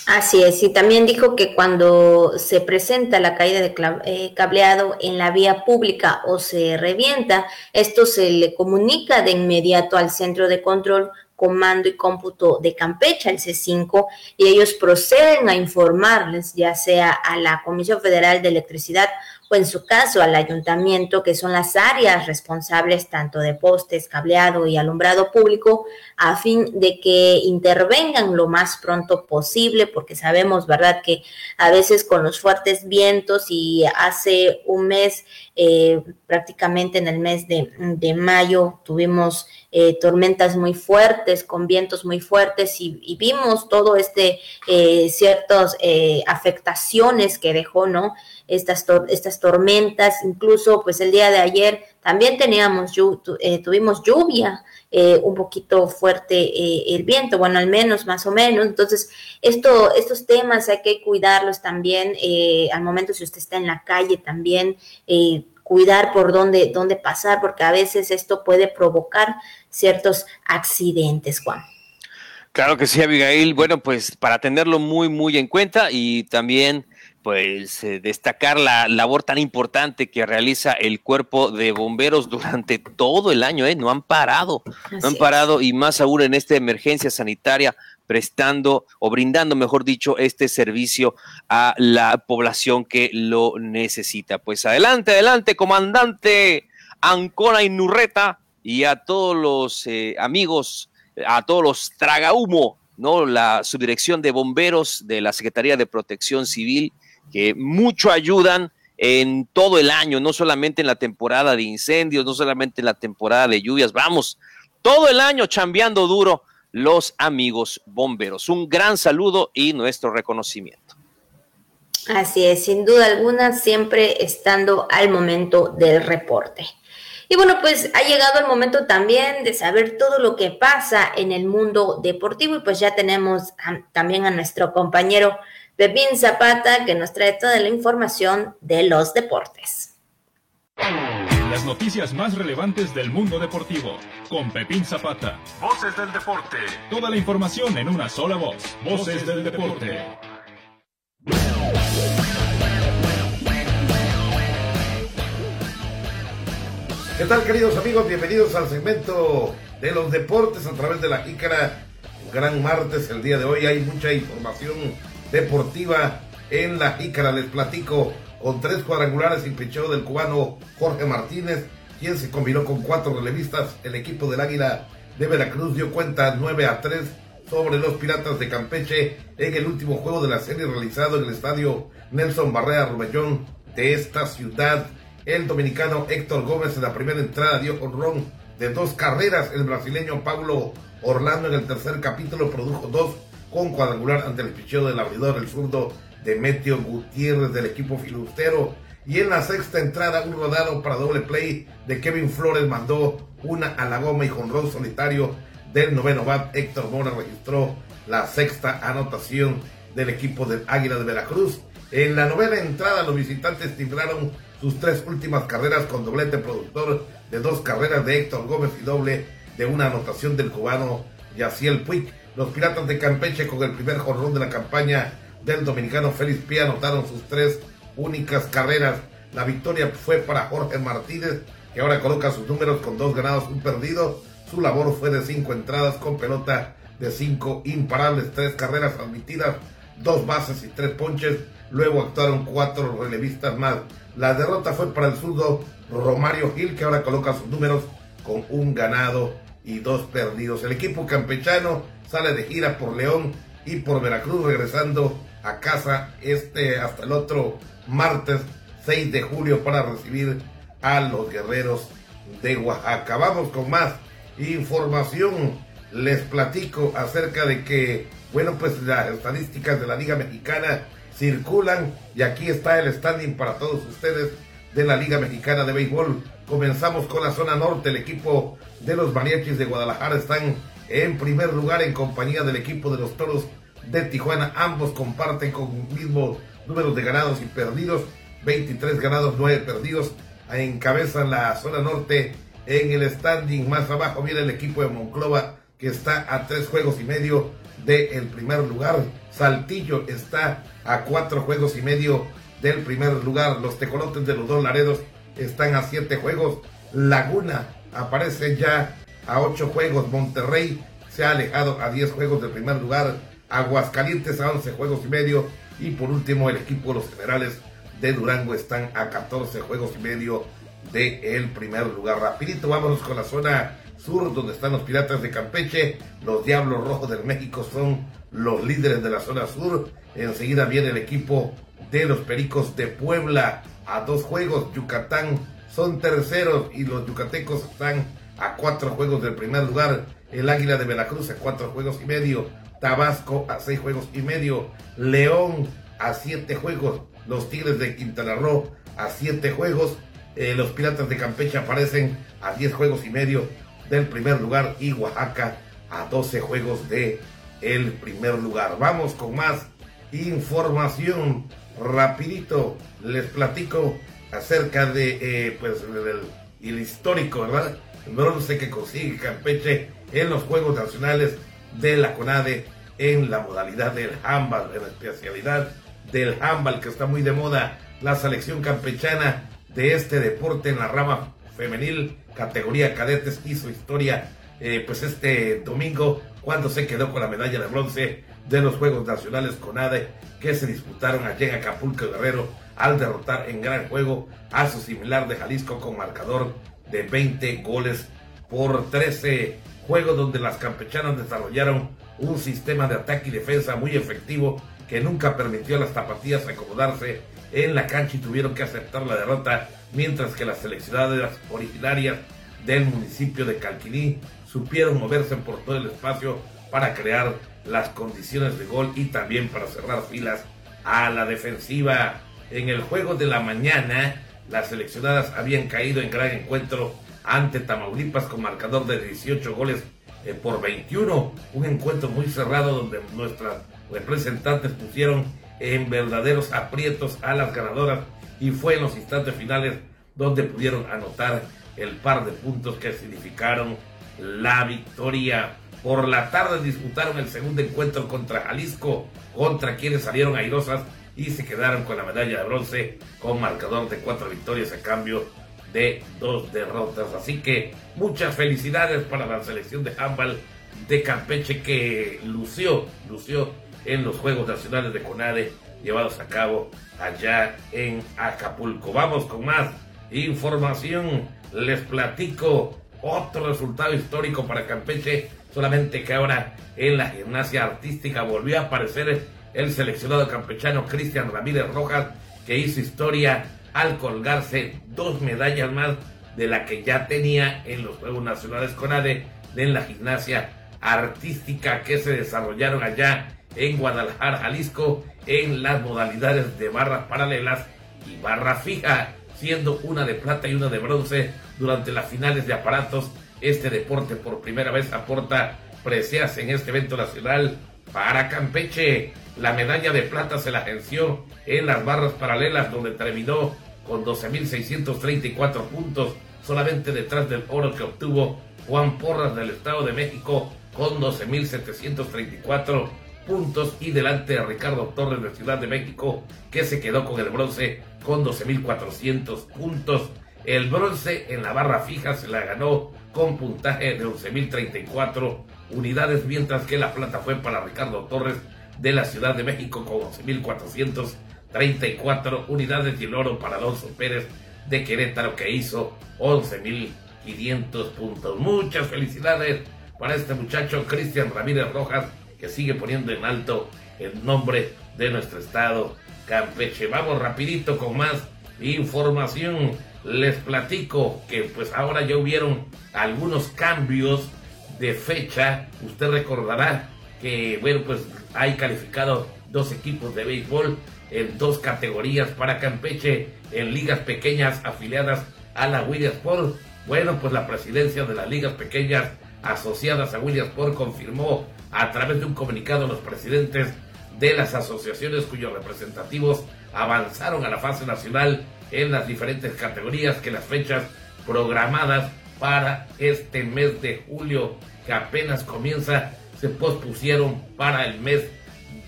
Así es, y también dijo que cuando se presenta la caída de eh, cableado en la vía pública o se revienta, esto se le comunica de inmediato al centro de control Comando y Cómputo de Campeche, el C5, y ellos proceden a informarles, ya sea a la Comisión Federal de Electricidad o en su caso al ayuntamiento, que son las áreas responsables tanto de postes, cableado y alumbrado público, a fin de que intervengan lo más pronto posible, porque sabemos, ¿verdad?, que a veces con los fuertes vientos y hace un mes, eh, prácticamente en el mes de, mayo, tuvimos eh, tormentas muy fuertes, con vientos muy fuertes y, vimos todo este eh, ciertas afectaciones que dejó, ¿no? estas, estas tormentas, incluso pues el día de ayer también teníamos, eh, tuvimos lluvia, eh, un poquito fuerte eh, el viento, bueno, al menos, más o menos. Entonces, esto, estos temas hay que cuidarlos también al momento si usted está en la calle también, cuidar por dónde, dónde pasar, porque a veces esto puede provocar ciertos accidentes, Juan. Claro que sí, Abigail. Bueno, pues para tenerlo muy, muy en cuenta y también pues eh, destacar la labor tan importante que realiza el cuerpo de bomberos durante todo el año, ¿eh? no han parado, no han parado y más aún en esta emergencia sanitaria prestando o brindando, mejor dicho, este servicio a la población que lo necesita. Pues adelante, adelante, comandante Ancona Inurreta y a todos los eh, amigos, a todos los tragahumo, ¿no? La subdirección de bomberos de la Secretaría de Protección Civil que mucho ayudan en todo el año, no solamente en la temporada de incendios, no solamente en la temporada de lluvias, vamos, todo el año chambeando duro los amigos bomberos. Un gran saludo y nuestro reconocimiento. Así es, sin duda alguna, siempre estando al momento del reporte. Y bueno, pues ha llegado el momento también de saber todo lo que pasa en el mundo deportivo y pues ya tenemos también a nuestro compañero de Vin Zapata, que nos trae toda la información de los deportes. Las noticias más relevantes del mundo deportivo, con Pepín Zapata. Voces del deporte. Toda la información en una sola voz. Voces, Voces del deporte. ¿Qué tal, queridos amigos? Bienvenidos al segmento de los deportes a través de la Jícara. Un gran martes el día de hoy. Hay mucha información deportiva en la Jícara. Les platico con tres cuadrangulares y picheo del cubano Jorge Martínez, quien se combinó con cuatro relevistas. El equipo del Águila de Veracruz dio cuenta 9 a 3 sobre los Piratas de Campeche en el último juego de la serie realizado en el estadio Nelson Barrea Rubellón de esta ciudad. El dominicano Héctor Gómez en la primera entrada dio honrón de dos carreras. El brasileño Pablo Orlando en el tercer capítulo produjo dos con cuadrangular ante el picheo del abridor, el zurdo Demetrio Gutiérrez del equipo filustero. Y en la sexta entrada, un rodado para doble play de Kevin Flores mandó una a la goma y jonrón solitario del noveno bat. Héctor Mora registró la sexta anotación del equipo del Águila de Veracruz. En la novena entrada, los visitantes timbraron sus tres últimas carreras con doblete productor de dos carreras de Héctor Gómez y doble de una anotación del cubano Yaciel Puig. Los Piratas de Campeche con el primer jorrón de la campaña del dominicano Félix Pía anotaron sus tres únicas carreras. La victoria fue para Jorge Martínez, que ahora coloca sus números con dos ganados, un perdido. Su labor fue de cinco entradas con pelota de cinco imparables, tres carreras admitidas, dos bases y tres ponches. Luego actuaron cuatro relevistas más. La derrota fue para el zurdo Romario Gil, que ahora coloca sus números con un ganado y dos perdidos. El equipo campechano sale de gira por León y por Veracruz, regresando a casa este hasta el otro martes 6 de julio para recibir a los guerreros de Oaxaca. Vamos con más información. Les platico acerca de que, bueno, pues las estadísticas de la Liga Mexicana circulan y aquí está el standing para todos ustedes de la Liga Mexicana de Béisbol. Comenzamos con la zona norte, el equipo de los mariachis de Guadalajara están en primer lugar en compañía del equipo de los toros de Tijuana. Ambos comparten con mismos números de ganados y perdidos, 23 ganados, 9 perdidos. Encabezan la zona norte en el standing. Más abajo viene el equipo de Monclova que está a tres juegos y medio del primer lugar. Saltillo está a cuatro juegos y medio del primer lugar. Los tecolotes de los dos Laredos están a siete juegos. Laguna aparece ya a ocho juegos. Monterrey se ha alejado a diez juegos del primer lugar. Aguascalientes a once juegos y medio. Y por último, el equipo de los generales de Durango están a 14 juegos y medio del primer lugar. Rapidito, vámonos con la zona sur, donde están los piratas de Campeche. Los Diablos Rojos del México son los líderes de la zona sur. Enseguida viene el equipo de los Pericos de Puebla a dos juegos. Yucatán son terceros y los yucatecos están a cuatro juegos del primer lugar. El Águila de Veracruz a cuatro juegos y medio. Tabasco a seis juegos y medio. León a siete juegos. Los Tigres de Quintana Roo a siete juegos. Eh, los Piratas de Campeche aparecen a diez juegos y medio del primer lugar y Oaxaca a 12 juegos de el primer lugar. Vamos con más información. Rapidito les platico acerca de eh, pues el, histórico, ¿verdad? El bronce que consigue Campeche en los Juegos Nacionales de la CONADE en la modalidad del handball, en la especialidad del handball que está muy de moda. La selección campechana de este deporte en la rama femenil, categoría cadetes, hizo historia eh, pues este domingo cuando se quedó con la medalla de bronce de los Juegos Nacionales CONADE que se disputaron allí en Acapulco Guerrero al derrotar en gran juego a su similar de Jalisco con marcador de 20 goles por 13 juegos donde las campechanas desarrollaron un sistema de ataque y defensa muy efectivo que nunca permitió a las tapatías acomodarse en la cancha y tuvieron que aceptar la derrota, mientras que las seleccionadas originarias del municipio de Calquiní supieron moverse por todo el espacio para crear las condiciones de gol y también para cerrar filas a la defensiva. En el juego de la mañana, las seleccionadas habían caído en gran encuentro ante Tamaulipas con marcador de 18 goles eh, por 21. Un encuentro muy cerrado donde nuestras representantes pusieron en verdaderos aprietos a las ganadoras y fue en los instantes finales donde pudieron anotar el par de puntos que significaron la victoria. Por la tarde disputaron el segundo encuentro contra Jalisco, contra quienes salieron airosas y se quedaron con la medalla de bronce con marcador de cuatro victorias a cambio de dos derrotas. Así que muchas felicidades para la selección de handball de Campeche que lució, lució en los Juegos Nacionales de CONADE llevados a cabo allá en Acapulco. Vamos con más información. Les platico otro resultado histórico para Campeche, solamente que ahora en la gimnasia artística volvió a aparecer el seleccionado campechano Cristian Ramírez Rojas, que hizo historia al colgarse dos medallas más de la que ya tenía en los Juegos Nacionales CONADE en la gimnasia artística que se desarrollaron allá en Guadalajara, Jalisco, en las modalidades de barras paralelas y barra fija, siendo una de plata y una de bronce durante las finales de aparatos. Este deporte por primera vez aporta preseas en este evento nacional para Campeche. La medalla de plata se la agenció en las barras paralelas donde terminó con 12.634 puntos, solamente detrás del oro que obtuvo Juan Porras del Estado de México con 12.734 puntos y delante de Ricardo Torres de Ciudad de México que se quedó con el bronce con 12.400 puntos. El bronce en la barra fija se la ganó con puntaje de 11.034 unidades, mientras que la plata fue para Ricardo Torres de la Ciudad de México con 11.434 unidades y el oro para Alonso Pérez de Querétaro que hizo 11.500 puntos. Muchas felicidades para este muchacho Cristian Ramírez Rojas que sigue poniendo en alto el nombre de nuestro estado Campeche. Vamos rapidito con más información. Les platico que pues ahora ya hubieron algunos cambios de fecha. Usted recordará que bueno pues hay calificado dos equipos de béisbol en dos categorías para Campeche en ligas pequeñas afiliadas a la Williamsport. Bueno, pues la presidencia de las ligas pequeñas asociadas a Williamsport confirmó a través de un comunicado a los presidentes de las asociaciones cuyos representativos avanzaron a la fase nacional en las diferentes categorías que las fechas programadas para este mes de julio que apenas comienza se pospusieron para el mes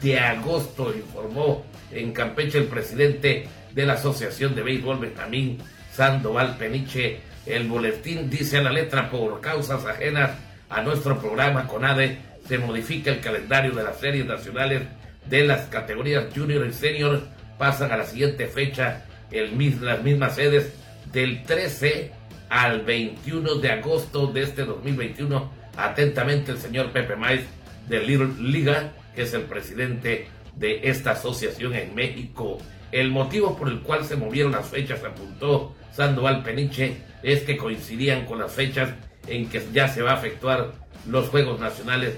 de agosto, informó en Campeche el presidente de la Asociación de Béisbol Benjamín Sandoval Peniche. El boletín dice a la letra por causas ajenas a nuestro programa CONADE se modifica el calendario de las series nacionales de las categorías junior y senior pasan a la siguiente fecha el, las mismas sedes del 13 al 21 de agosto de este 2021 atentamente el señor Pepe Maiz de Little Liga que es el presidente de esta asociación en México el motivo por el cual se movieron las fechas apuntó Sandoval Peniche es que coincidían con las fechas en que ya se va a efectuar los Juegos Nacionales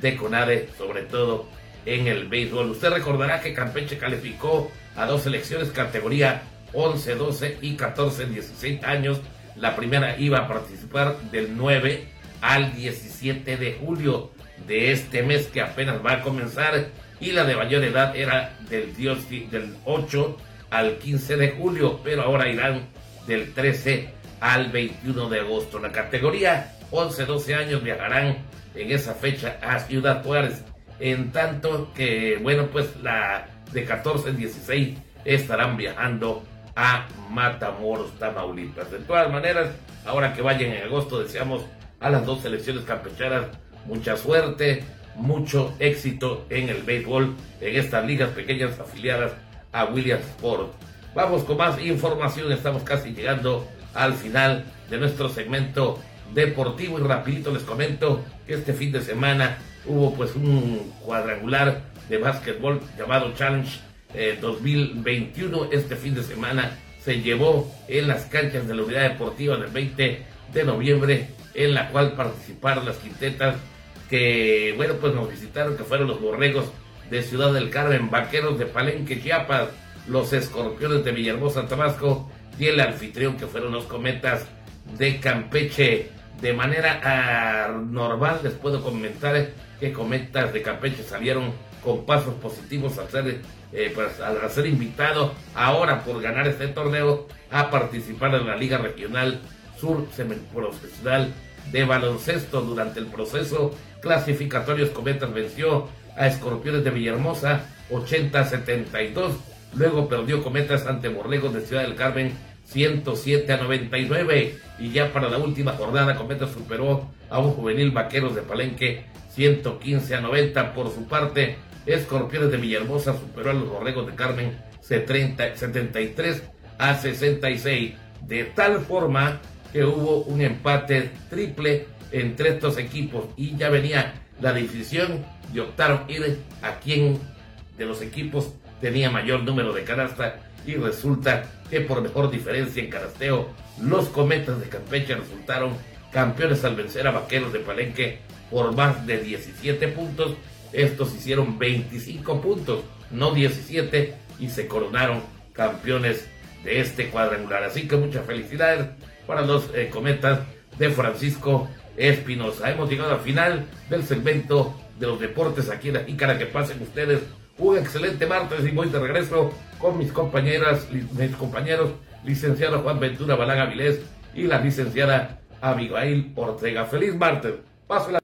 de CONADE, sobre todo en el béisbol. Usted recordará que Campeche calificó a dos selecciones categoría 11, 12 y 14, 16 años. La primera iba a participar del 9 al 17 de julio de este mes que apenas va a comenzar y la de mayor edad era del, del 8 al 15 de julio, pero ahora irán del 13 al 21 de agosto. La categoría 11-12 años viajarán en esa fecha a Ciudad Juárez, en tanto que, bueno, pues la de 14-16 estarán viajando a Matamoros, Tamaulipas. De todas maneras, ahora que vayan en agosto, deseamos a las dos selecciones campechanas mucha suerte, mucho éxito en el béisbol, en estas ligas pequeñas afiliadas a Williamsport. Vamos con más información, estamos casi llegando al final de nuestro segmento deportivo y rapidito les comento que este fin de semana hubo pues un cuadrangular de básquetbol llamado Challenge 2021. Eh, este fin de semana se llevó en las canchas de la unidad deportiva del 20 de noviembre en la cual participaron las quintetas que bueno pues nos visitaron que fueron los borregos de Ciudad del Carmen, vaqueros de Palenque, Chiapas, los escorpiones de Villahermosa, Tabasco y el anfitrión que fueron los cometas de Campeche. De manera normal les puedo comentar que cometas de Campeche salieron con pasos positivos al ser, eh, pues, al ser invitado ahora por ganar este torneo a participar en la Liga Regional Sur Profesional de Baloncesto. Durante el proceso clasificatorio, Cometas venció a Escorpiones de Villahermosa 80-72. Luego perdió Cometas ante Borlegos de Ciudad del Carmen 107 a 99. Y ya para la última jornada, Cometa superó a un juvenil Vaqueros de Palenque 115 a 90. Por su parte, Escorpiones de Villahermosa superó a los Borregos de Carmen 73 a 66. De tal forma que hubo un empate triple entre estos equipos y ya venía la decisión y optaron ir a quien de los equipos tenía mayor número de canasta y resulta que por mejor diferencia en canasteo los cometas de Campeche resultaron campeones al vencer a Vaqueros de Palenque por más de 17 puntos. Estos hicieron 25 puntos, no 17, y se coronaron campeones de este cuadrangular. Así que muchas felicidades para los eh, cometas de Francisco Espinosa. Hemos llegado al final del segmento de los deportes aquí en la Jícara. Que pasen ustedes un excelente martes y voy de regreso con mis compañeras, mis compañeros, licenciado Juan Ventura Balaga Vilés y la licenciada Abigail Ortega. Feliz martes. Pásela.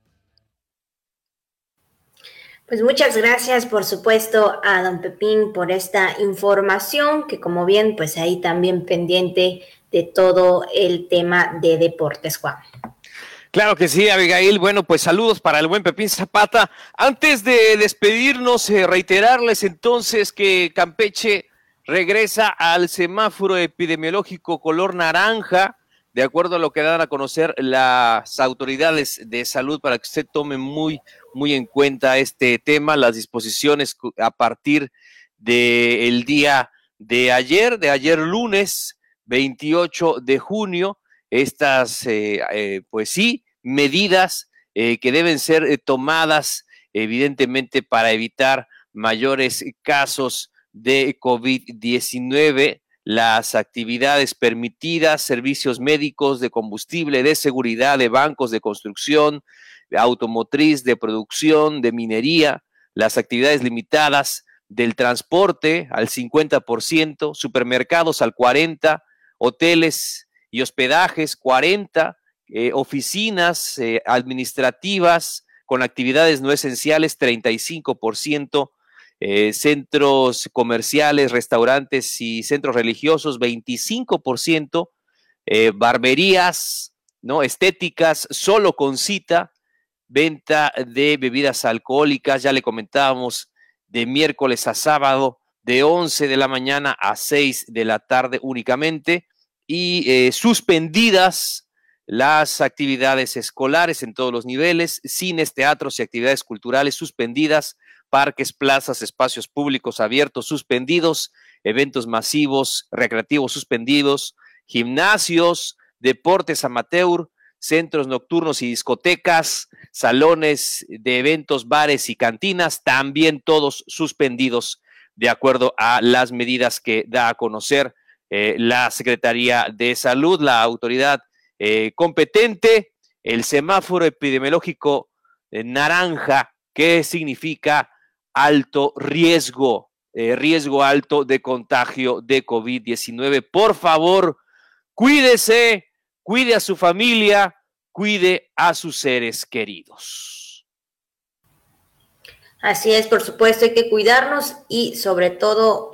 Pues muchas gracias, por supuesto, a don Pepín por esta información, que como bien, pues ahí también pendiente de todo el tema de deportes, Juan. Claro que sí, Abigail. Bueno, pues saludos para el buen Pepín Zapata. Antes de despedirnos, eh, reiterarles entonces que Campeche regresa al semáforo epidemiológico color naranja, de acuerdo a lo que dan a conocer las autoridades de salud, para que usted tome muy, muy en cuenta este tema, las disposiciones a partir del día de ayer, de ayer lunes 28 de junio, estas, eh, eh, pues sí, medidas eh, que deben ser tomadas evidentemente para evitar mayores casos de COVID-19, las actividades permitidas, servicios médicos, de combustible, de seguridad, de bancos, de construcción, de automotriz, de producción, de minería, las actividades limitadas del transporte al 50%, supermercados al 40%, hoteles y hospedajes 40%, eh, oficinas eh, administrativas con actividades no esenciales 35%, eh, centros comerciales, restaurantes y centros religiosos 25%, barberías, ¿no? estéticas solo con cita, venta de bebidas alcohólicas, ya le comentábamos, de miércoles a sábado, de 11 de la mañana a 6 de la tarde únicamente, y suspendidas las actividades escolares en todos los niveles, cines, teatros y actividades culturales suspendidas, parques, plazas, espacios públicos abiertos suspendidos, eventos masivos, recreativos suspendidos, gimnasios, deportes amateur, centros nocturnos y discotecas, salones de eventos, bares y cantinas, también todos suspendidos de acuerdo a las medidas que da a conocer eh, la Secretaría de Salud, la autoridad eh, competente, el semáforo epidemiológico eh, naranja, que significa alto riesgo, riesgo alto de contagio de COVID-19. Por favor, cuídese, cuide a su familia, cuide a sus seres queridos. Así es, por supuesto, hay que cuidarnos y sobre todo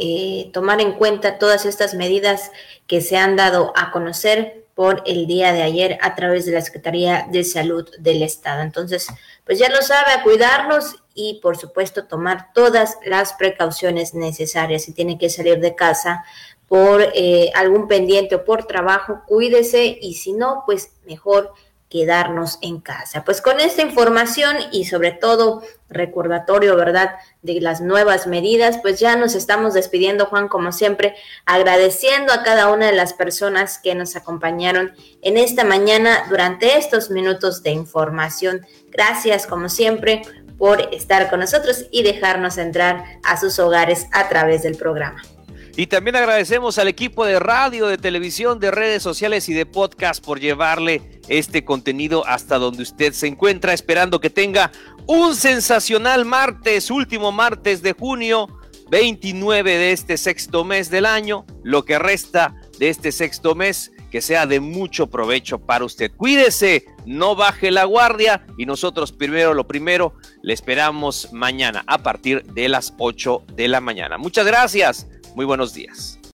tomar en cuenta todas estas medidas que se han dado a conocer por el día de ayer a través de la Secretaría de Salud del Estado. Entonces, pues ya lo sabe, a cuidarnos y por supuesto tomar todas las precauciones necesarias. Si tiene que salir de casa por eh, algún pendiente o por trabajo, cuídese y si no, pues mejor quedarnos en casa. Pues con esta información y sobre todo recordatorio, ¿verdad?, de las nuevas medidas, pues ya nos estamos despidiendo, Juan, como siempre, agradeciendo a cada una de las personas que nos acompañaron en esta mañana durante estos minutos de información. Gracias, como siempre, por estar con nosotros y dejarnos entrar a sus hogares a través del programa. Y también agradecemos al equipo de radio, de televisión, de redes sociales y de podcast por llevarle este contenido hasta donde usted se encuentra, esperando que tenga un sensacional martes, último martes de junio, 29 de este sexto mes del año, lo que resta de este sexto mes, que sea de mucho provecho para usted. Cuídese, no baje la guardia y nosotros primero lo primero, le esperamos mañana a partir de las 8 de la mañana. Muchas gracias. Muy buenos días.